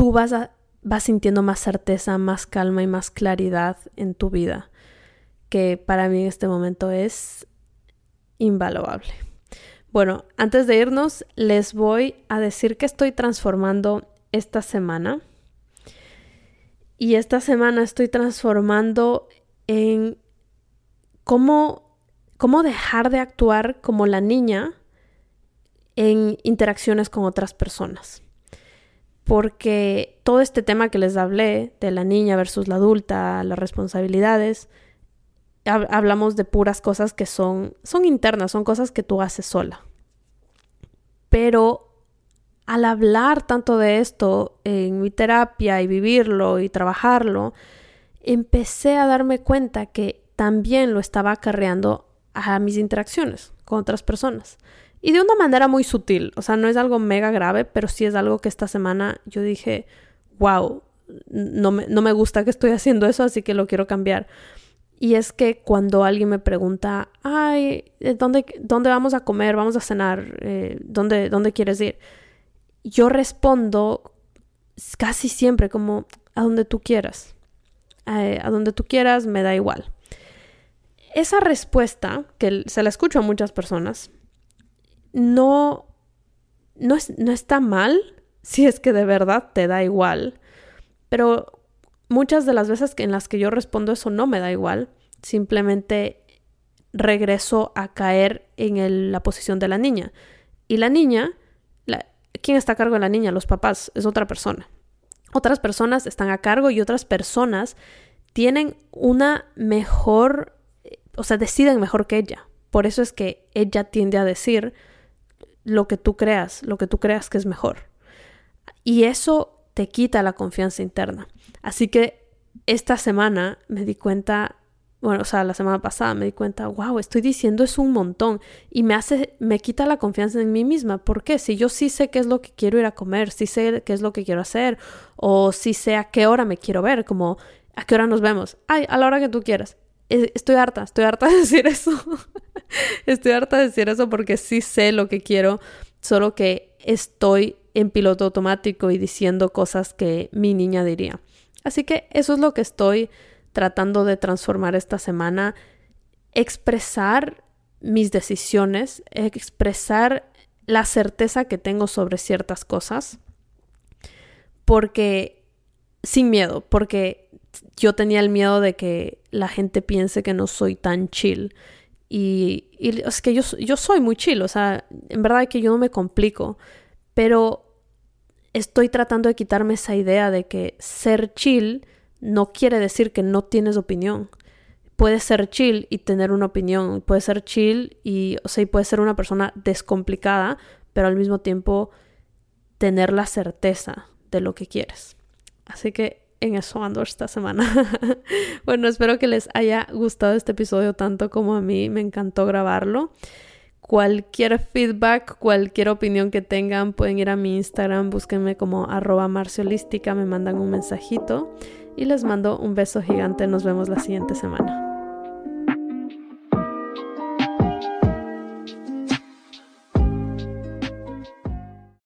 tú vas, vas sintiendo más certeza, más calma y más claridad en tu vida, que para mí en este momento es invaluable. Bueno, antes de irnos, les voy a decir que estoy transformando esta semana. Y esta semana estoy transformando en cómo, cómo dejar de actuar como la niña en interacciones con otras personas porque todo este tema que les hablé de la niña versus la adulta, las responsabilidades, hablamos de puras cosas que son, son internas, son cosas que tú haces sola. Pero al hablar tanto de esto en mi terapia y vivirlo y trabajarlo, empecé a darme cuenta que también lo estaba acarreando a mis interacciones con otras personas. Y de una manera muy sutil, o sea, no es algo mega grave, pero sí es algo que esta semana yo dije, wow, no me, no me gusta que estoy haciendo eso, así que lo quiero cambiar. Y es que cuando alguien me pregunta, ay, eh, ¿dónde, dónde vamos a comer? ¿Vamos a cenar? Eh, ¿dónde, ¿Dónde quieres ir? Yo respondo casi siempre como, a donde tú quieras. Eh, a donde tú quieras, me da igual. Esa respuesta, que se la escucho a muchas personas, no, no, no está mal *laughs* si es que de verdad te da igual. Pero muchas de las veces en las que yo respondo eso no me da igual. Simplemente regreso a caer en la posición de la niña. Y la niña, ¿quién está a cargo de la niña? Los papás, es otra persona. Otras personas están a cargo y otras personas tienen una mejor, o sea, deciden mejor que ella. Por eso es que ella tiende a decir, lo que tú creas, lo que tú creas que es mejor. Y eso te quita la confianza interna. Así que esta semana me di cuenta bueno, o sea, la semana pasada me di cuenta, wow, estoy diciendo eso un montón y me hace, me quita la confianza en mí misma. ¿Por qué? Si yo sí sé qué es lo que quiero ir a comer, sí sé qué es lo que quiero hacer, o sí sé a qué hora me quiero ver, como a qué hora nos vemos. Ay, a la hora que tú quieras. Estoy harta, estoy harta *laughs* de decir eso. estoy harta de decir eso porque sí sé lo que quiero, solo que estoy en piloto automático y diciendo cosas que mi niña diría. Así que eso es lo que estoy tratando de transformar esta semana, expresar mis decisiones, expresar la certeza que tengo sobre ciertas cosas, porque sin miedo, porque yo tenía el miedo de que la gente piense que no soy tan chill. Y, es que yo, yo soy muy chill, o sea, en verdad que yo no me complico, pero estoy tratando de quitarme esa idea de que ser chill no quiere decir que no tienes opinión. Puedes ser chill y tener una opinión. Puedes ser chill y, o sea, puedes ser una persona descomplicada, pero al mismo tiempo tener la certeza de lo que quieres. Así que en eso ando esta semana. *laughs* bueno, espero que les haya gustado este episodio tanto como a mí. Me encantó grabarlo. Cualquier feedback, cualquier opinión que tengan, pueden ir a mi Instagram, búsquenme como arroba marciolística, me mandan un mensajito y les mando un beso gigante. Nos vemos la siguiente semana.